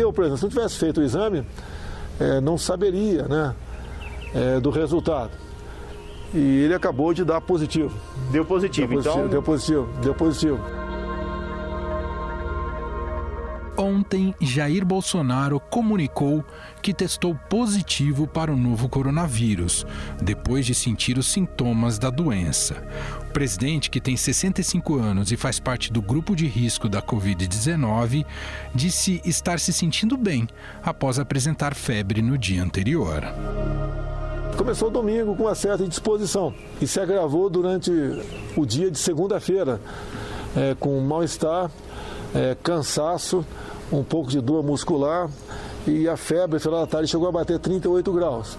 Eu, por exemplo, se não tivesse feito o exame, é, não saberia né, é, do resultado. E ele acabou de dar positivo. Deu positivo, deu positivo então. Deu positivo, deu positivo. Ontem, Jair Bolsonaro comunicou que testou positivo para o novo coronavírus, depois de sentir os sintomas da doença. Presidente, que tem 65 anos e faz parte do grupo de risco da Covid-19, disse estar se sentindo bem após apresentar febre no dia anterior. Começou domingo com uma certa indisposição e se agravou durante o dia de segunda-feira, é, com mal-estar, é, cansaço, um pouco de dor muscular e a febre, final da tarde, chegou a bater 38 graus.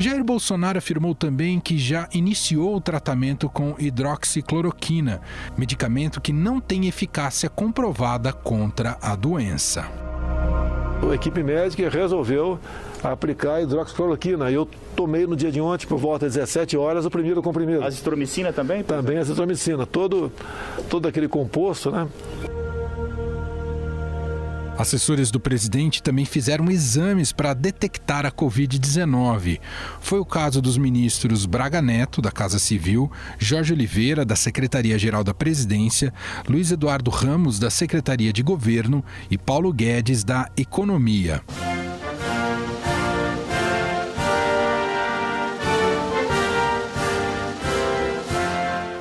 Jair Bolsonaro afirmou também que já iniciou o tratamento com hidroxicloroquina, medicamento que não tem eficácia comprovada contra a doença. A equipe médica resolveu aplicar hidroxicloroquina. Eu tomei no dia de ontem, por volta das 17 horas, o primeiro comprimido. Azitromicina também? Também azitromicina. Todo, todo aquele composto, né? Assessores do presidente também fizeram exames para detectar a Covid-19. Foi o caso dos ministros Braga Neto, da Casa Civil, Jorge Oliveira, da Secretaria-Geral da Presidência, Luiz Eduardo Ramos, da Secretaria de Governo e Paulo Guedes, da Economia.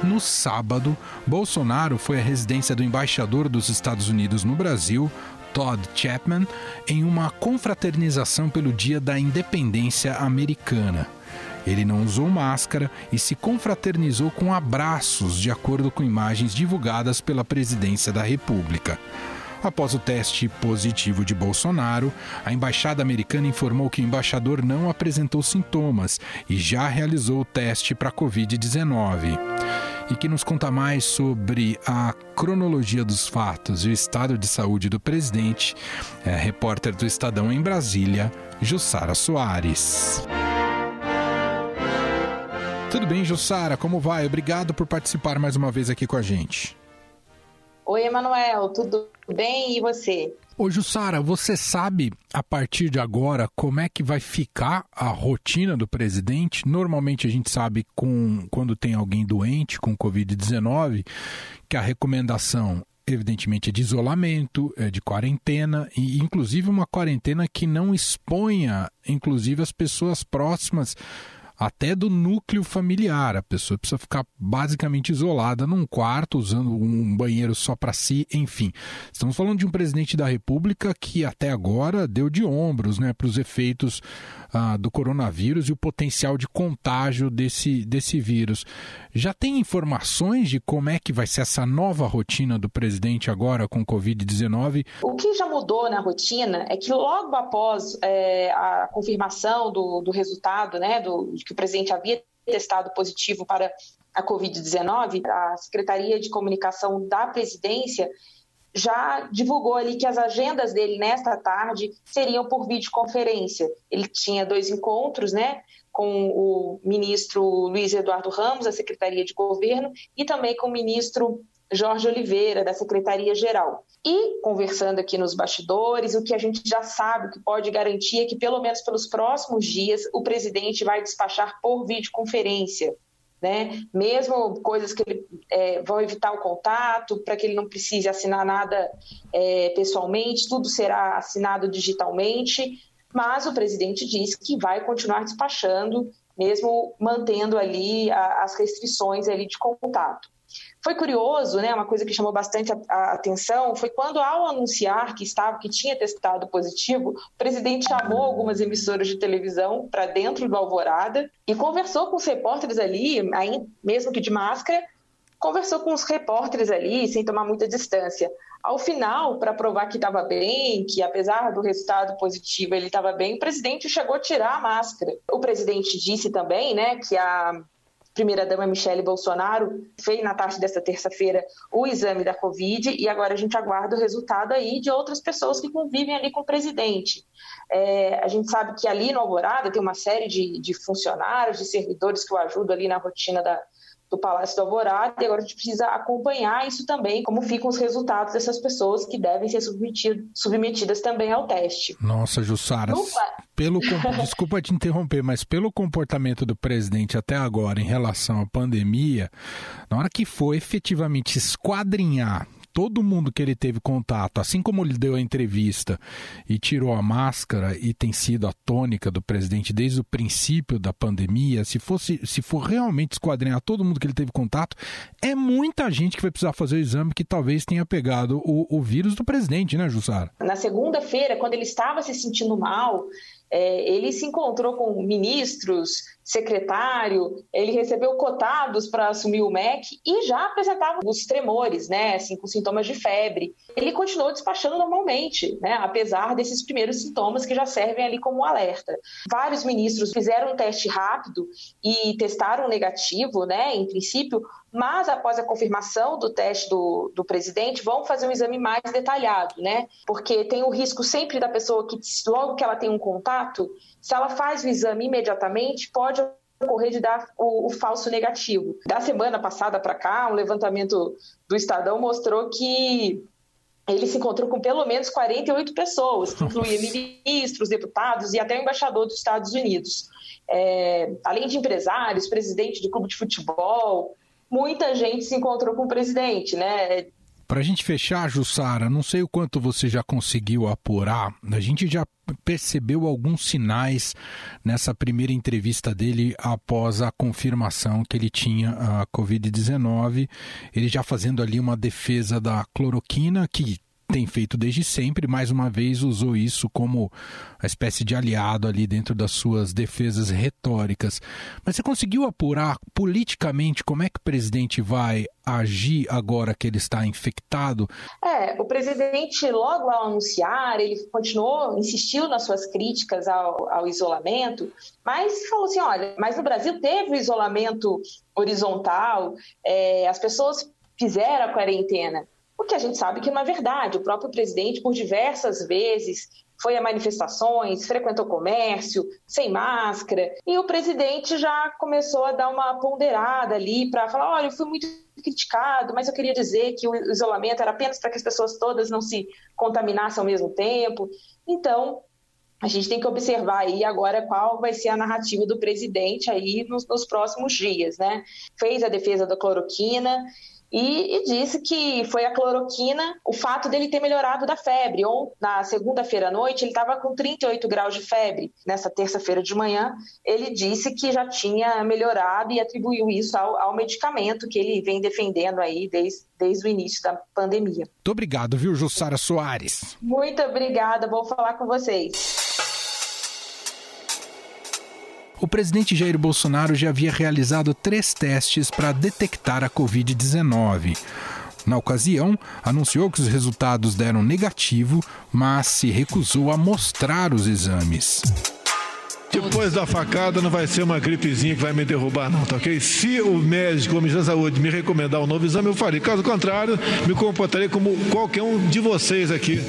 No sábado, Bolsonaro foi à residência do embaixador dos Estados Unidos no Brasil, Todd Chapman, em uma confraternização pelo Dia da Independência Americana. Ele não usou máscara e se confraternizou com abraços, de acordo com imagens divulgadas pela presidência da República. Após o teste positivo de Bolsonaro, a embaixada americana informou que o embaixador não apresentou sintomas e já realizou o teste para a Covid-19 e que nos conta mais sobre a cronologia dos fatos e o estado de saúde do presidente, é repórter do Estadão em Brasília, Jussara Soares. Tudo bem, Jussara? Como vai? Obrigado por participar mais uma vez aqui com a gente. Oi, Emanuel, tudo bem? E você? Ô, Jussara, você sabe a partir de agora como é que vai ficar a rotina do presidente? Normalmente a gente sabe com, quando tem alguém doente com Covid-19 que a recomendação evidentemente é de isolamento, é de quarentena e inclusive uma quarentena que não exponha inclusive as pessoas próximas até do núcleo familiar. A pessoa precisa ficar basicamente isolada num quarto, usando um banheiro só para si, enfim. Estamos falando de um presidente da República que até agora deu de ombros né, para os efeitos ah, do coronavírus e o potencial de contágio desse, desse vírus. Já tem informações de como é que vai ser essa nova rotina do presidente agora com Covid-19? O que já mudou na rotina é que logo após é, a confirmação do, do resultado, né, do, que o presidente havia testado positivo para a Covid-19, a Secretaria de Comunicação da Presidência já divulgou ali que as agendas dele nesta tarde seriam por videoconferência. Ele tinha dois encontros, né, com o ministro Luiz Eduardo Ramos, da Secretaria de Governo, e também com o ministro Jorge Oliveira, da Secretaria-Geral. E, conversando aqui nos bastidores, o que a gente já sabe, que pode garantir é que, pelo menos pelos próximos dias, o presidente vai despachar por videoconferência. Né? Mesmo coisas que ele, é, vão evitar o contato, para que ele não precise assinar nada é, pessoalmente, tudo será assinado digitalmente, mas o presidente disse que vai continuar despachando, mesmo mantendo ali as restrições ali de contato. Foi curioso, né, uma coisa que chamou bastante a, atenção foi quando, ao anunciar que estava, que tinha testado positivo, o presidente chamou algumas emissoras de televisão para dentro do Alvorada e conversou com os repórteres ali, mesmo que de máscara, conversou com os repórteres ali, sem tomar muita distância. Ao final, para provar que estava bem, que apesar do resultado positivo ele estava bem, o presidente chegou a tirar a máscara. O presidente disse também, né, que a primeira-dama Michele Bolsonaro fez na tarde desta terça-feira o exame da Covid e agora a gente aguarda o resultado aí de outras pessoas que convivem ali com o presidente. É, a gente sabe que ali no Alvorada tem uma série de, de, funcionários, de servidores que o ajudam ali na rotina da, do Palácio do Alvorada e agora a gente precisa acompanhar isso também, como ficam os resultados dessas pessoas que devem ser submetidas também ao teste. Nossa, Jussara, pelo desculpa te interromper, mas pelo comportamento do presidente até agora em relação à pandemia, na hora que for efetivamente esquadrinhar todo mundo que ele teve contato, assim como ele deu a entrevista e tirou a máscara e tem sido a tônica do presidente desde o princípio da pandemia, se fosse, se for realmente esquadrinhar todo mundo que ele teve contato, é muita gente que vai precisar fazer o exame que talvez tenha pegado o, o vírus do presidente, né, Jussara? Na segunda-feira, quando ele estava se sentindo mal, é, ele se encontrou com ministros, secretário, ele recebeu cotados para assumir o MEC e já apresentava os tremores, né, assim, com sintomas de febre. Ele continuou despachando normalmente, né, apesar desses primeiros sintomas que já servem ali como alerta. Vários ministros fizeram um teste rápido e testaram negativo, né, em princípio, mas após a confirmação do teste do, do presidente, vão fazer um exame mais detalhado, né, porque tem o risco sempre da pessoa que, logo que ela tem um contato, se ela faz o exame imediatamente, pode ocorrer de dar o, o falso negativo. Da semana passada para cá, um levantamento do Estadão mostrou que ele se encontrou com pelo menos 48 pessoas, que incluía ministros, deputados e até o embaixador dos Estados Unidos. É, além de empresários, presidente de clube de futebol, muita gente se encontrou com o presidente, né? Para a gente fechar, Jussara, não sei o quanto você já conseguiu apurar, a gente já percebeu alguns sinais nessa primeira entrevista dele após a confirmação que ele tinha a Covid-19, ele já fazendo ali uma defesa da cloroquina, que tem feito desde sempre, mais uma vez usou isso como uma espécie de aliado ali dentro das suas defesas retóricas. Mas você conseguiu apurar politicamente como é que o presidente vai agir agora que ele está infectado? É, o presidente, logo ao anunciar, ele continuou, insistiu nas suas críticas ao, ao isolamento, mas falou assim: olha, mas no Brasil teve o isolamento horizontal, é, as pessoas fizeram a quarentena. O que a gente sabe que não é verdade. O próprio presidente, por diversas vezes, foi a manifestações, frequentou comércio, sem máscara, e o presidente já começou a dar uma ponderada ali para falar: olha, eu fui muito criticado, mas eu queria dizer que o isolamento era apenas para que as pessoas todas não se contaminassem ao mesmo tempo. Então, a gente tem que observar aí agora qual vai ser a narrativa do presidente aí nos, nos próximos dias, né? Fez a defesa da cloroquina e, e, disse que foi a cloroquina, o fato dele ter melhorado da febre. Ou na segunda-feira à noite, ele estava com 38 graus de febre. Nessa terça-feira de manhã, ele disse que já tinha melhorado e atribuiu isso ao, ao medicamento que ele vem defendendo aí desde, desde o início da pandemia. Muito obrigado, viu, Jussara Soares? Muito obrigada, vou falar com vocês. O presidente Jair Bolsonaro já havia realizado três testes para detectar a Covid-19. Na ocasião, anunciou que os resultados deram negativo, mas se recusou a mostrar os exames. Depois da facada não vai ser uma gripezinha que vai me derrubar, não, tá ok? Se o médico o ministro da Saúde me recomendar um novo exame, eu farei. Caso contrário, me comportarei como qualquer um de vocês aqui.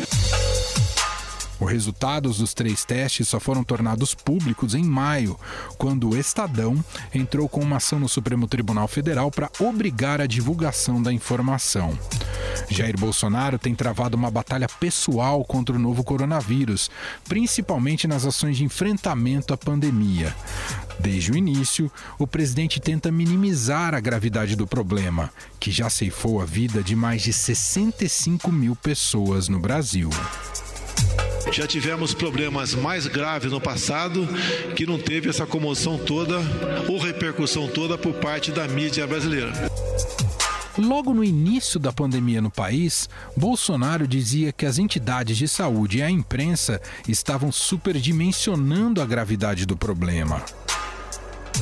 Os resultados dos três testes só foram tornados públicos em maio, quando o Estadão entrou com uma ação no Supremo Tribunal Federal para obrigar a divulgação da informação. Jair Bolsonaro tem travado uma batalha pessoal contra o novo coronavírus, principalmente nas ações de enfrentamento à pandemia. Desde o início, o presidente tenta minimizar a gravidade do problema, que já ceifou a vida de mais de 65 mil pessoas no Brasil. Já tivemos problemas mais graves no passado que não teve essa comoção toda ou repercussão toda por parte da mídia brasileira. Logo no início da pandemia no país, Bolsonaro dizia que as entidades de saúde e a imprensa estavam superdimensionando a gravidade do problema.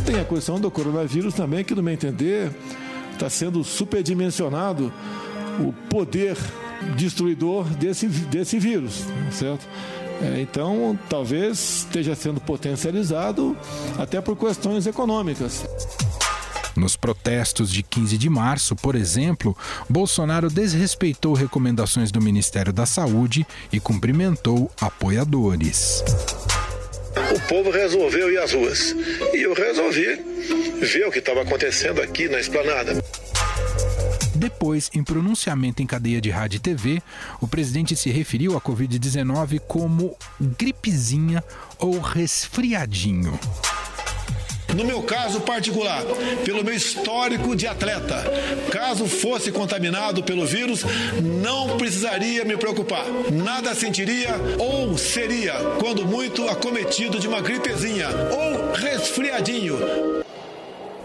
Tem a questão do coronavírus também, que, no meu entender, está sendo superdimensionado o poder destruidor desse, desse vírus, certo? É, então, talvez esteja sendo potencializado até por questões econômicas. Nos protestos de 15 de março, por exemplo, Bolsonaro desrespeitou recomendações do Ministério da Saúde e cumprimentou apoiadores. O povo resolveu ir às ruas. E eu resolvi ver o que estava acontecendo aqui na esplanada. Depois, em pronunciamento em cadeia de rádio e TV, o presidente se referiu à Covid-19 como gripezinha ou resfriadinho. No meu caso particular, pelo meu histórico de atleta, caso fosse contaminado pelo vírus, não precisaria me preocupar. Nada sentiria ou seria, quando muito, acometido de uma gripezinha ou resfriadinho.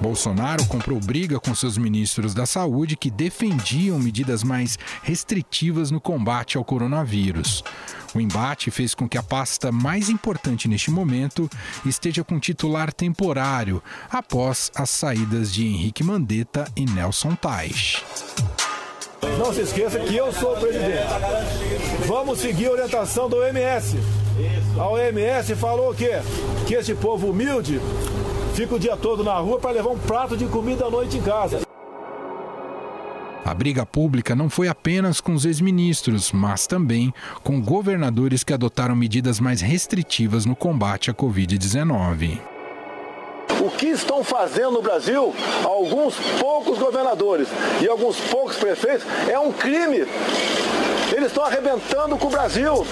Bolsonaro comprou briga com seus ministros da Saúde que defendiam medidas mais restritivas no combate ao coronavírus. O embate fez com que a pasta mais importante neste momento esteja com titular temporário, após as saídas de Henrique Mandetta e Nelson Tais. Não se esqueça que eu sou o presidente. Vamos seguir a orientação da OMS. A OMS falou o quê? Que esse povo humilde fica o dia todo na rua para levar um prato de comida à noite em casa. A briga pública não foi apenas com os ex-ministros, mas também com governadores que adotaram medidas mais restritivas no combate à Covid-19. O que estão fazendo no Brasil alguns poucos governadores e alguns poucos prefeitos é um crime. Eles estão arrebentando com o Brasil.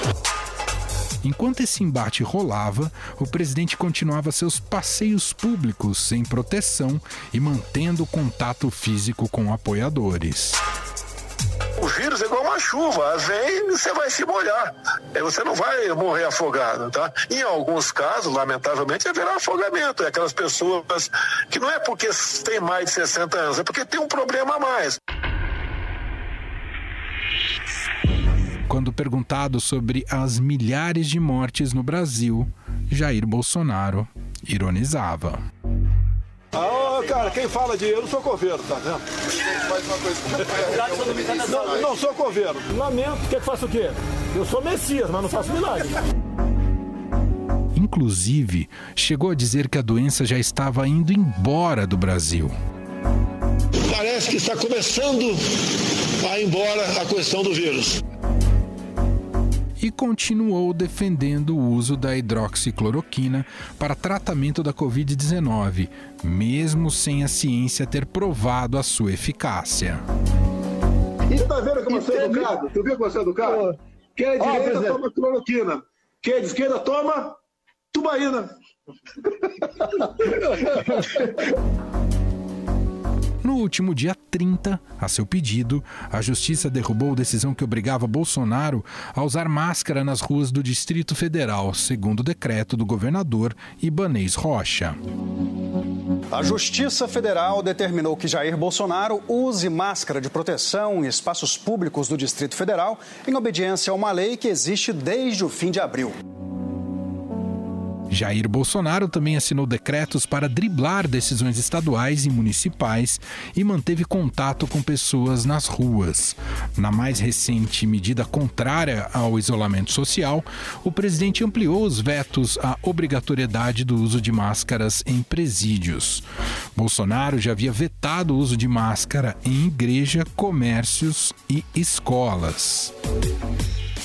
Enquanto esse embate rolava, o presidente continuava seus passeios públicos sem proteção e mantendo contato físico com apoiadores. O vírus é igual uma chuva, vem você vai se molhar. Você não vai morrer afogado, tá? Em alguns casos, lamentavelmente, haverá afogamento. É aquelas pessoas que não é porque tem mais de 60 anos, é porque tem um problema a mais. Quando perguntado sobre as milhares de mortes no Brasil, Jair Bolsonaro ironizava. Ah, cara, quem fala de eu não sou coveiro, tá vendo? Não, não sou coveiro. Lamento. Quer que faça o quê? Eu sou Messias, mas não faço milagre. Inclusive, chegou a dizer que a doença já estava indo embora do Brasil. Parece que está começando a ir embora a questão do vírus e continuou defendendo o uso da hidroxicloroquina para tratamento da Covid-19, mesmo sem a ciência ter provado a sua eficácia. Você tá vendo como você é educado? Tu viu como você é educado? Quem é de direita toma cloroquina. Quem é de esquerda toma tubaína. Último dia 30, a seu pedido, a Justiça derrubou decisão que obrigava Bolsonaro a usar máscara nas ruas do Distrito Federal, segundo o decreto do governador Ibanês Rocha. A Justiça Federal determinou que Jair Bolsonaro use máscara de proteção em espaços públicos do Distrito Federal, em obediência a uma lei que existe desde o fim de abril. Jair Bolsonaro também assinou decretos para driblar decisões estaduais e municipais e manteve contato com pessoas nas ruas. Na mais recente medida contrária ao isolamento social, o presidente ampliou os vetos à obrigatoriedade do uso de máscaras em presídios. Bolsonaro já havia vetado o uso de máscara em igreja, comércios e escolas.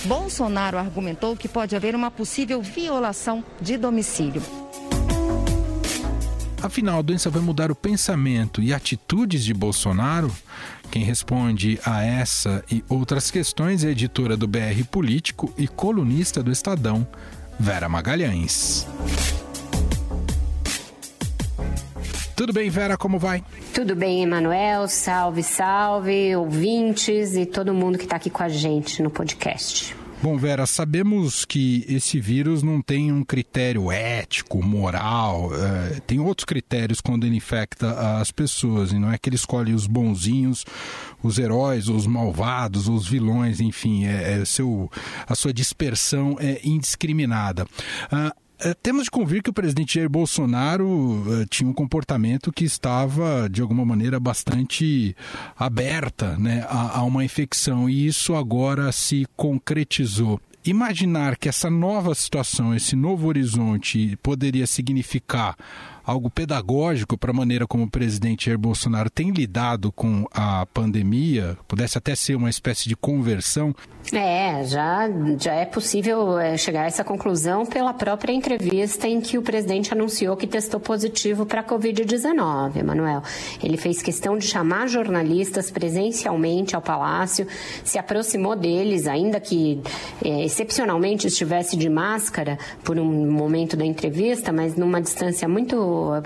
Bolsonaro argumentou que pode haver uma possível violação de domicílio. Afinal, a doença vai mudar o pensamento e atitudes de Bolsonaro? Quem responde a essa e outras questões é a editora do BR Político e colunista do Estadão, Vera Magalhães. Tudo bem, Vera, como vai? Tudo bem, Emanuel. Salve, salve, ouvintes e todo mundo que está aqui com a gente no podcast. Bom, Vera, sabemos que esse vírus não tem um critério ético, moral, é, tem outros critérios quando ele infecta as pessoas, e não é que ele escolhe os bonzinhos, os heróis, os malvados, os vilões, enfim, é, é seu, a sua dispersão é indiscriminada. Ah, temos de convir que o presidente Jair Bolsonaro é, tinha um comportamento que estava, de alguma maneira, bastante aberta né, a, a uma infecção, e isso agora se concretizou. Imaginar que essa nova situação, esse novo horizonte, poderia significar algo pedagógico para a maneira como o presidente Jair Bolsonaro tem lidado com a pandemia? Pudesse até ser uma espécie de conversão? É, já, já é possível é, chegar a essa conclusão pela própria entrevista em que o presidente anunciou que testou positivo para a Covid-19, Emanuel. Ele fez questão de chamar jornalistas presencialmente ao Palácio, se aproximou deles, ainda que é, excepcionalmente estivesse de máscara por um momento da entrevista, mas numa distância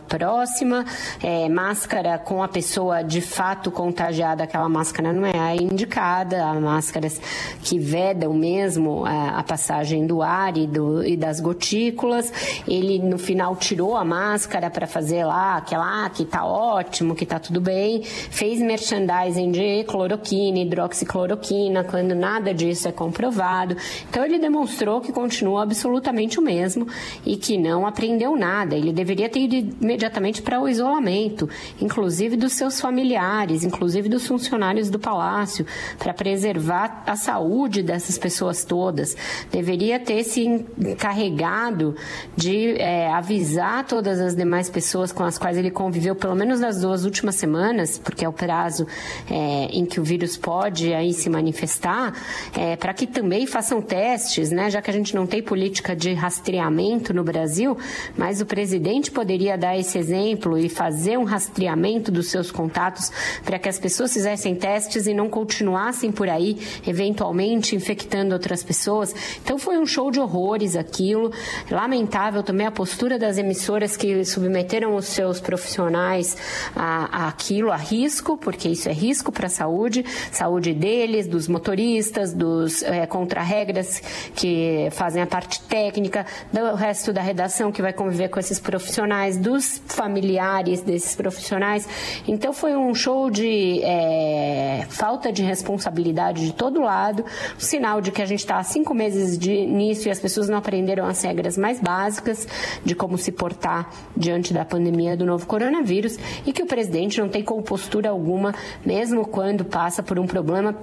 próxima, é, máscara com a pessoa de fato contagiada, aquela máscara não é a indicada, a máscaras que vedam mesmo a, a passagem do ar e, do, e, das gotículas. Ele no final tirou a máscara para fazer lá aquela ah, que tá ótimo, que tá tudo bem. Fez merchandising de cloroquina, hidroxicloroquina, quando nada disso é comprovado. Então ele demonstrou que continua absolutamente o mesmo e que não aprendeu nada. Ele deveria ter ido imediatamente para o isolamento, inclusive dos seus familiares, inclusive dos funcionários do palácio, para preservar a saúde dessas pessoas todas. Deveria ter se encarregado de é, avisar todas as demais pessoas com as quais ele conviveu, pelo menos nas duas últimas semanas, porque é o prazo é, em que o vírus pode aí se manifestar, é, para que também façam testes, né? Já que a gente não tem política de rastreamento no Brasil, mas o presidente poderia dar esse exemplo e fazer um rastreamento dos seus contatos para que as pessoas fizessem testes e não continuassem por aí, eventualmente infectando outras pessoas. Então foi um show de horrores aquilo. Lamentável também a postura das emissoras que submeteram os seus profissionais a, a aquilo, a risco, porque isso é risco para a saúde, saúde deles, dos motoristas, dos é, contra-regras que fazem a parte técnica, do resto da redação que vai conviver com esses profissionais, dos familiares desses profissionais. Então foi um show de é, falta de responsabilidade de todo lado, o sinal de que a gente está há cinco meses de início e as pessoas não aprenderam as regras mais básicas de como se portar diante da pandemia do novo coronavírus e que o presidente não tem compostura alguma, mesmo quando passa por um problema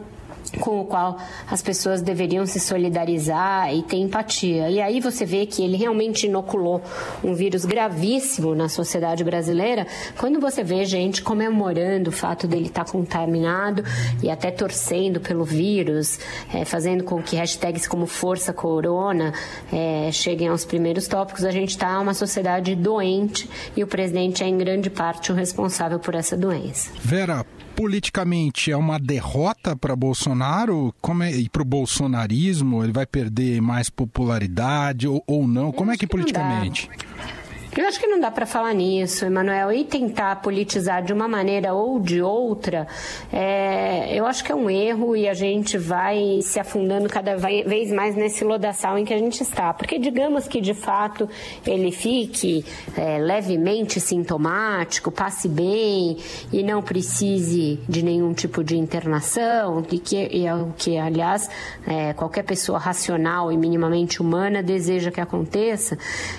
com o qual as pessoas deveriam se solidarizar e ter empatia. E aí você vê que ele realmente inoculou um vírus gravíssimo na sociedade brasileira, quando você vê gente comemorando o fato dele estar contaminado e até torcendo pelo vírus, é, fazendo com que hashtags como Força Corona é, cheguem aos primeiros tópicos, a gente está uma sociedade doente e o presidente é em grande parte o responsável por essa doença. Vera, politicamente é uma derrota para Bolsonaro como é, e para o bolsonarismo? Ele vai perder mais popularidade ou, ou não? Como é que politicamente? Eu acho que não dá para falar nisso, Emanuel, e tentar politizar de uma maneira ou de outra, é, eu acho que é um erro e a gente vai se afundando cada vez mais nesse lodaçal em que a gente está. Porque digamos que de fato ele fique é, levemente sintomático, passe bem e não precise de nenhum tipo de internação, e que é o que, aliás, é, qualquer pessoa racional e minimamente humana deseja que aconteça,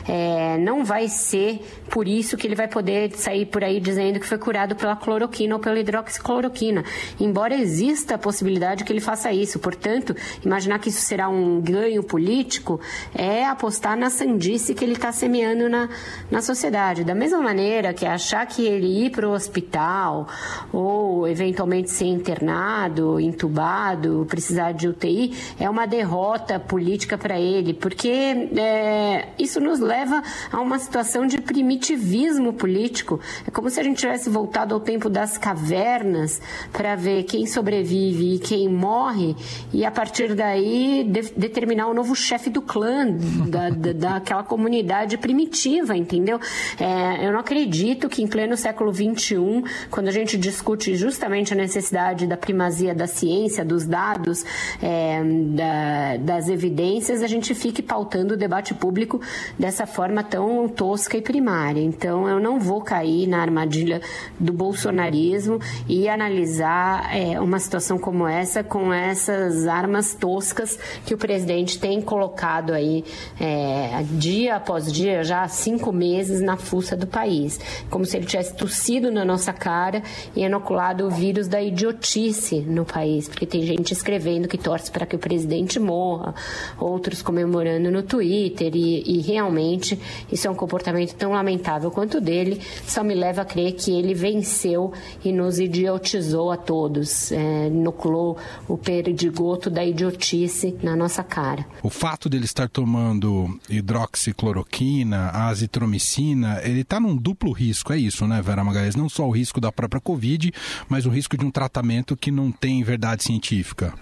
é, não vai ser por isso que ele vai poder sair por aí dizendo que foi curado pela cloroquina ou pela hidroxicloroquina. Embora exista a possibilidade que ele faça isso. Portanto, imaginar que isso será um ganho político é apostar na sandice que ele está semeando na, na sociedade. Da mesma maneira que achar que ele ir para o hospital ou eventualmente ser internado, entubado, precisar de UTI, é uma derrota política para ele, porque é, isso nos leva a uma situação situação de primitivismo político. É como se a gente tivesse voltado ao tempo das cavernas para ver quem sobrevive e quem morre e a partir daí de, determinar o novo chefe do clã, da, da, daquela comunidade primitiva, entendeu? É, eu não acredito que em pleno século XXI, quando a gente discute justamente a necessidade da primazia da ciência, dos dados, é, da, das evidências, a gente fique pautando o debate público dessa forma tão tosca e primária. Então, eu não vou cair na armadilha do bolsonarismo e analisar é, uma situação como essa com essas armas toscas que o presidente tem colocado aí é, dia após dia, já há cinco meses na fuça do país. Como se ele tivesse tossido na nossa cara e inoculado o vírus da idiotice no país, porque tem gente escrevendo que torce para que o presidente morra, outros comemorando no Twitter e, e realmente isso é um comportamento comportamento tão lamentável quanto o dele só me leva a crer que ele venceu e nos idiotizou a todos, é, nuclou o perdigoto da idiotice na nossa cara. O fato dele estar tomando hidroxicloroquina, azitromicina, ele está num duplo risco, é isso, né, Vera Magalhães? Não só o risco da própria Covid, mas o risco de um tratamento que não tem verdade científica.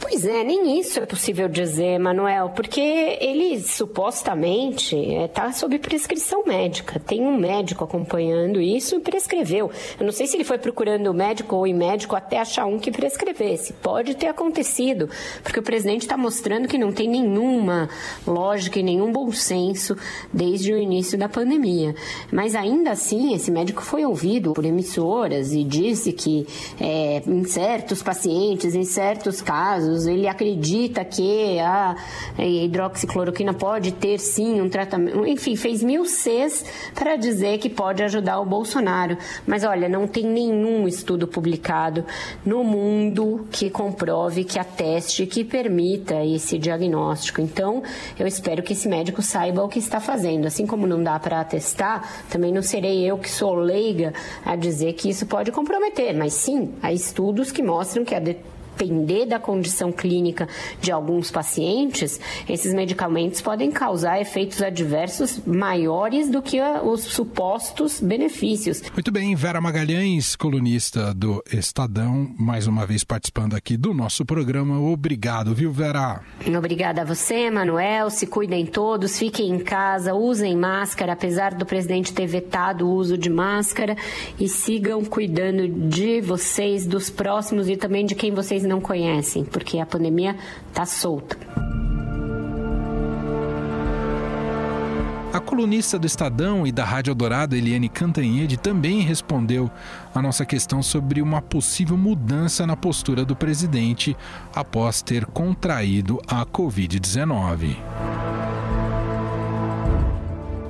Pois é, nem isso é possível dizer, Manuel, porque ele supostamente está é, sob prescrição médica. Tem um médico acompanhando isso e prescreveu. Eu não sei se ele foi procurando o médico ou em médico até achar um que prescrevesse. Pode ter acontecido, porque o presidente está mostrando que não tem nenhuma lógica e nenhum bom senso desde o início da pandemia. Mas ainda assim, esse médico foi ouvido por emissoras e disse que é, em certos pacientes, em certos casos, casos, ele acredita que a hidroxicloroquina pode ter sim um tratamento. Enfim, fez mil Cs para dizer que pode ajudar o Bolsonaro. Mas olha, não tem nenhum estudo publicado no mundo que comprove, que ateste, que permita esse diagnóstico. Então, eu espero que esse médico saiba o que está fazendo. Assim como não dá para atestar, também não serei eu que sou leiga a dizer que isso pode comprometer. Mas sim, há estudos que mostram que a depender da condição clínica de alguns pacientes, esses medicamentos podem causar efeitos adversos maiores do que os supostos benefícios. Muito bem, Vera Magalhães, colunista do Estadão, mais uma vez participando aqui do nosso programa. Obrigado, viu, Vera? Obrigada a você, Manuel. Se cuidem todos, fiquem em casa, usem máscara, apesar do presidente ter vetado o uso de máscara, e sigam cuidando de vocês, dos próximos e também de quem vocês não conhecem, porque a pandemia está solta. A colunista do Estadão e da Rádio Dourado, Eliane Cantanhede, também respondeu a nossa questão sobre uma possível mudança na postura do presidente após ter contraído a Covid-19.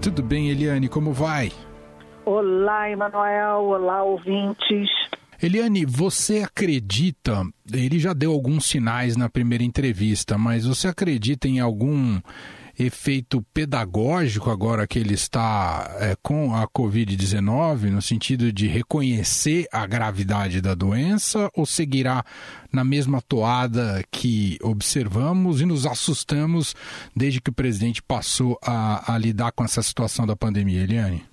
Tudo bem, Eliane, como vai? Olá, Emanuel. Olá, ouvintes. Eliane, você acredita, ele já deu alguns sinais na primeira entrevista, mas você acredita em algum efeito pedagógico agora que ele está é, com a Covid-19, no sentido de reconhecer a gravidade da doença, ou seguirá na mesma toada que observamos e nos assustamos desde que o presidente passou a, a lidar com essa situação da pandemia, Eliane?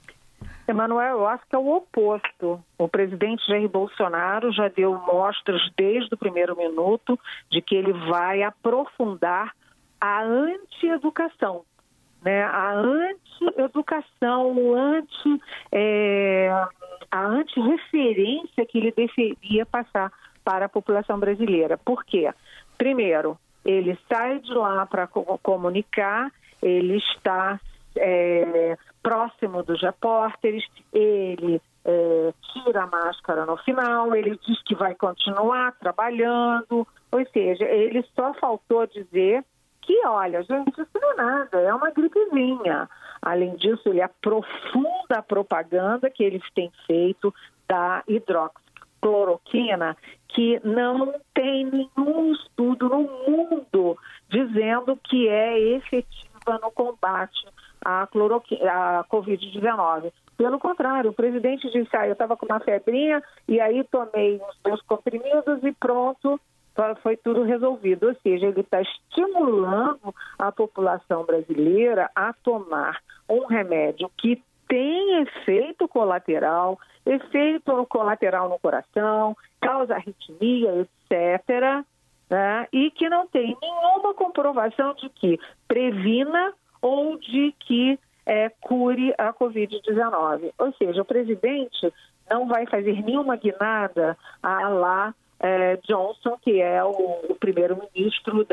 Emanuel, eu acho que é o oposto. O presidente Jair Bolsonaro já deu mostras desde o primeiro minuto de que ele vai aprofundar a anti-educação, né? a anti-educação, anti, é, a anti-referência que ele deveria passar para a população brasileira. Por quê? Primeiro, ele sai de lá para comunicar, ele está é, próximo dos repórteres, ele é, tira a máscara no final, ele diz que vai continuar trabalhando, ou seja, ele só faltou dizer que, olha, gente, isso não é nada, é uma gripezinha. Além disso, ele aprofunda a propaganda que eles têm feito da hidroxicloroquina, que não tem nenhum estudo no mundo dizendo que é efetiva no combate a, a Covid-19. Pelo contrário, o presidente disse, ah, eu estava com uma febrinha e aí tomei os dois comprimidos e pronto, foi tudo resolvido. Ou seja, ele está estimulando a população brasileira a tomar um remédio que tem efeito colateral, efeito colateral no coração, causa arritmia, etc., né? e que não tem nenhuma comprovação de que previna ou de que é, cure a Covid-19. Ou seja, o presidente não vai fazer nenhuma guinada a lá é, Johnson, que é o, o primeiro-ministro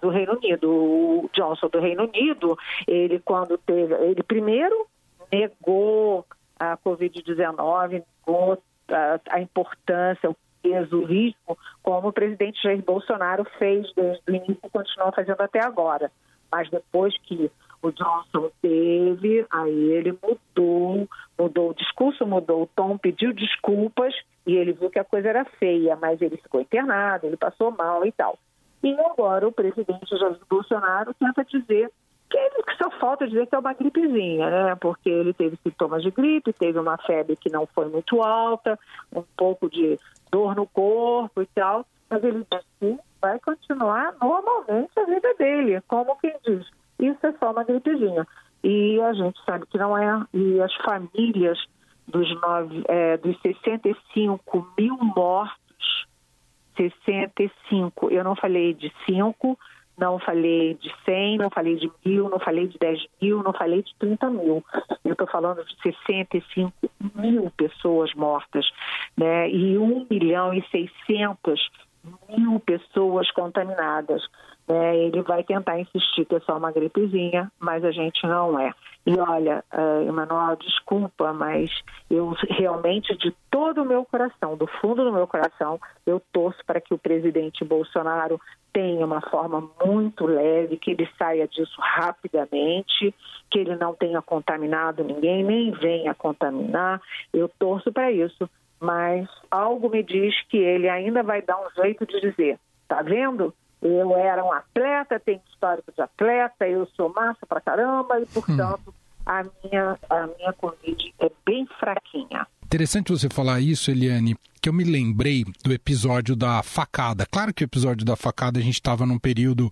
do Reino Unido. O Johnson do Reino Unido, ele quando teve, ele primeiro negou a Covid-19, negou a, a importância, o peso, o risco, como o presidente Jair Bolsonaro fez desde o início e continua fazendo até agora. Mas depois que o Johnson teve, aí ele mudou, mudou o discurso, mudou o tom, pediu desculpas e ele viu que a coisa era feia, mas ele ficou internado, ele passou mal e tal. E agora o presidente Jair Bolsonaro tenta dizer que, ele, só falta dizer que é uma gripezinha, né? Porque ele teve sintomas de gripe, teve uma febre que não foi muito alta, um pouco de dor no corpo e tal, mas ele disse vai continuar normalmente a vida dele, como quem diz. Isso é só uma gripezinha. E a gente sabe que não é. E as famílias dos, nove, é, dos 65 mil mortos, 65, eu não falei de 5, não falei de 100, não falei de mil, não falei de 10 mil, não falei de 30 mil. Eu estou falando de 65 mil pessoas mortas, né? E 1 milhão e 600 mil pessoas contaminadas. Né? Ele vai tentar insistir que é só uma gripezinha, mas a gente não é. E olha, uh, Emanuel, desculpa, mas eu realmente, de todo o meu coração, do fundo do meu coração, eu torço para que o presidente Bolsonaro tenha uma forma muito leve, que ele saia disso rapidamente, que ele não tenha contaminado ninguém, nem venha contaminar. Eu torço para isso mas algo me diz que ele ainda vai dar um jeito de dizer: tá vendo? Eu era um atleta, tenho histórico de atleta, eu sou massa pra caramba e, portanto, hum. a, minha, a minha Covid é bem fraquinha. Interessante você falar isso, Eliane, que eu me lembrei do episódio da facada. Claro que o episódio da facada a gente estava num período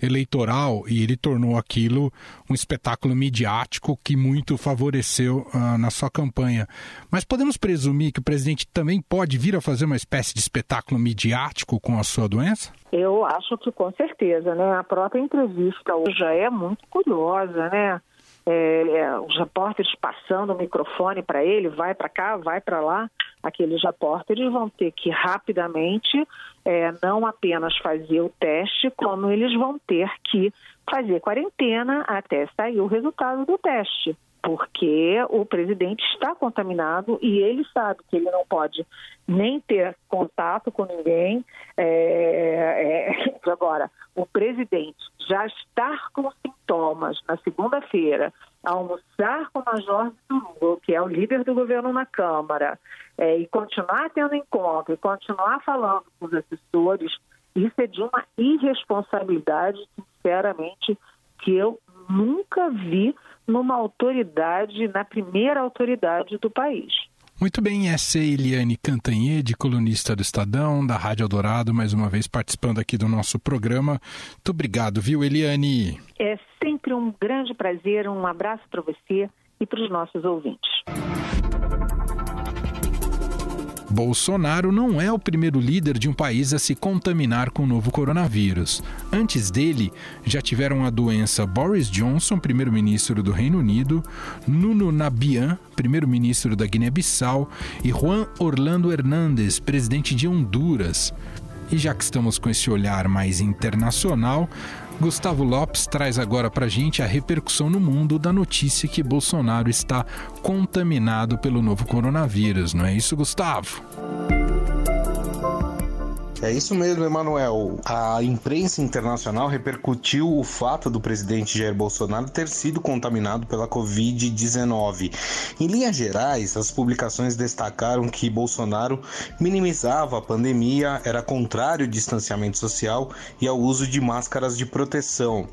eleitoral e ele tornou aquilo um espetáculo midiático que muito favoreceu uh, na sua campanha. Mas podemos presumir que o presidente também pode vir a fazer uma espécie de espetáculo midiático com a sua doença? Eu acho que com certeza, né? A própria entrevista hoje já é muito curiosa, né? É, é, os repórteres passando o microfone para ele, vai para cá, vai para lá, aqueles repórteres vão ter que rapidamente é, não apenas fazer o teste, como eles vão ter que fazer quarentena até sair o resultado do teste porque o presidente está contaminado e ele sabe que ele não pode nem ter contato com ninguém. É, é, agora, o presidente já estar com sintomas na segunda-feira, almoçar com o Major Lula, que é o líder do governo na Câmara, é, e continuar tendo encontro, e continuar falando com os assessores, isso é de uma irresponsabilidade, sinceramente, que eu nunca vi numa autoridade, na primeira autoridade do país. Muito bem, essa é Eliane Cantanhede, colunista do Estadão, da Rádio Eldorado, mais uma vez participando aqui do nosso programa. Muito obrigado, viu, Eliane? É sempre um grande prazer, um abraço para você e para os nossos ouvintes. Bolsonaro não é o primeiro líder de um país a se contaminar com o novo coronavírus. Antes dele, já tiveram a doença Boris Johnson, primeiro-ministro do Reino Unido, Nuno Nabian, primeiro-ministro da Guiné-Bissau, e Juan Orlando Hernández, presidente de Honduras. E já que estamos com esse olhar mais internacional, Gustavo Lopes traz agora para gente a repercussão no mundo da notícia que Bolsonaro está contaminado pelo novo coronavírus, não é isso, Gustavo? É isso mesmo, Emanuel. A imprensa internacional repercutiu o fato do presidente Jair Bolsonaro ter sido contaminado pela Covid-19. Em linhas gerais, as publicações destacaram que Bolsonaro minimizava a pandemia, era contrário ao distanciamento social e ao uso de máscaras de proteção.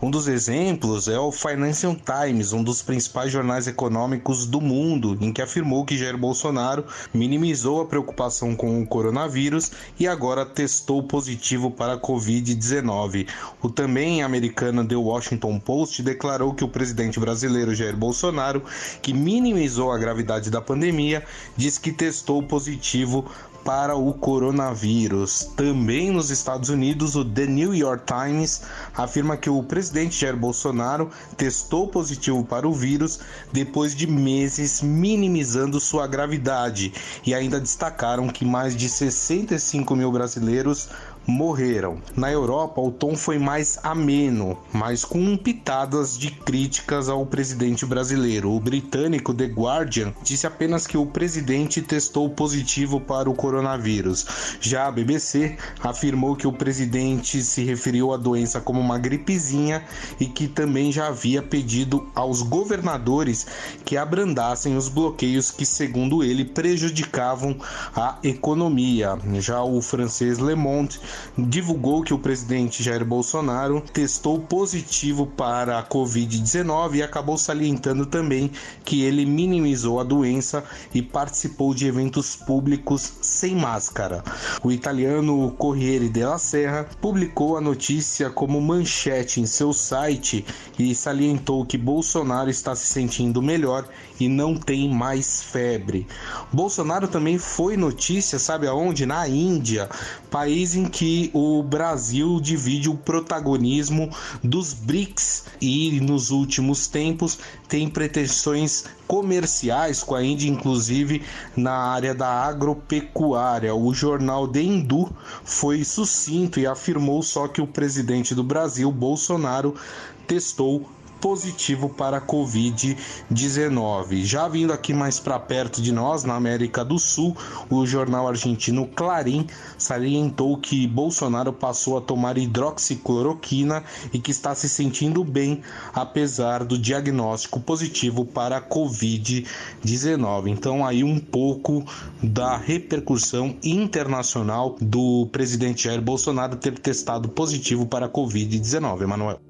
Um dos exemplos é o Financial Times, um dos principais jornais econômicos do mundo, em que afirmou que Jair Bolsonaro minimizou a preocupação com o coronavírus e agora agora testou positivo para a Covid-19. O também americano The Washington Post declarou que o presidente brasileiro Jair Bolsonaro, que minimizou a gravidade da pandemia, diz que testou positivo para o coronavírus. Também nos Estados Unidos, o The New York Times afirma que o presidente Jair Bolsonaro testou positivo para o vírus depois de meses minimizando sua gravidade e ainda destacaram que mais de 65 mil brasileiros morreram. Na Europa, o tom foi mais ameno, mas com pitadas de críticas ao presidente brasileiro. O britânico The Guardian disse apenas que o presidente testou positivo para o coronavírus. Já a BBC afirmou que o presidente se referiu à doença como uma gripezinha e que também já havia pedido aos governadores que abrandassem os bloqueios que, segundo ele, prejudicavam a economia. Já o francês Le Monde divulgou que o presidente Jair Bolsonaro testou positivo para a Covid-19 e acabou salientando também que ele minimizou a doença e participou de eventos públicos sem máscara. O italiano Corriere della Serra publicou a notícia como manchete em seu site e salientou que Bolsonaro está se sentindo melhor e não tem mais febre. Bolsonaro também foi notícia, sabe aonde? Na Índia, país em que o Brasil divide o protagonismo dos BRICS e nos últimos tempos tem pretensões comerciais com a Índia, inclusive na área da agropecuária. O jornal The Hindu foi sucinto e afirmou só que o presidente do Brasil, Bolsonaro, testou positivo para a Covid-19. Já vindo aqui mais para perto de nós, na América do Sul, o jornal argentino Clarim salientou que Bolsonaro passou a tomar hidroxicloroquina e que está se sentindo bem, apesar do diagnóstico positivo para a Covid-19. Então, aí um pouco da repercussão internacional do presidente Jair Bolsonaro ter testado positivo para a Covid-19, Emanuel.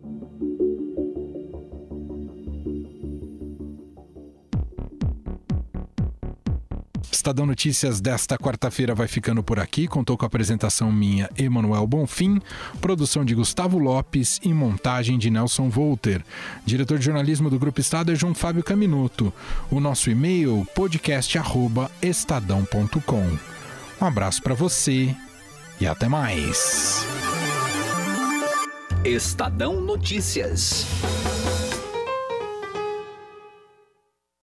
Estadão Notícias desta quarta-feira vai ficando por aqui. Contou com a apresentação minha, Emanuel Bonfim, produção de Gustavo Lopes e montagem de Nelson Volter. Diretor de jornalismo do Grupo Estado é João Fábio Caminuto. O nosso e-mail podcast@estadão.com. Um abraço para você e até mais. Estadão Notícias.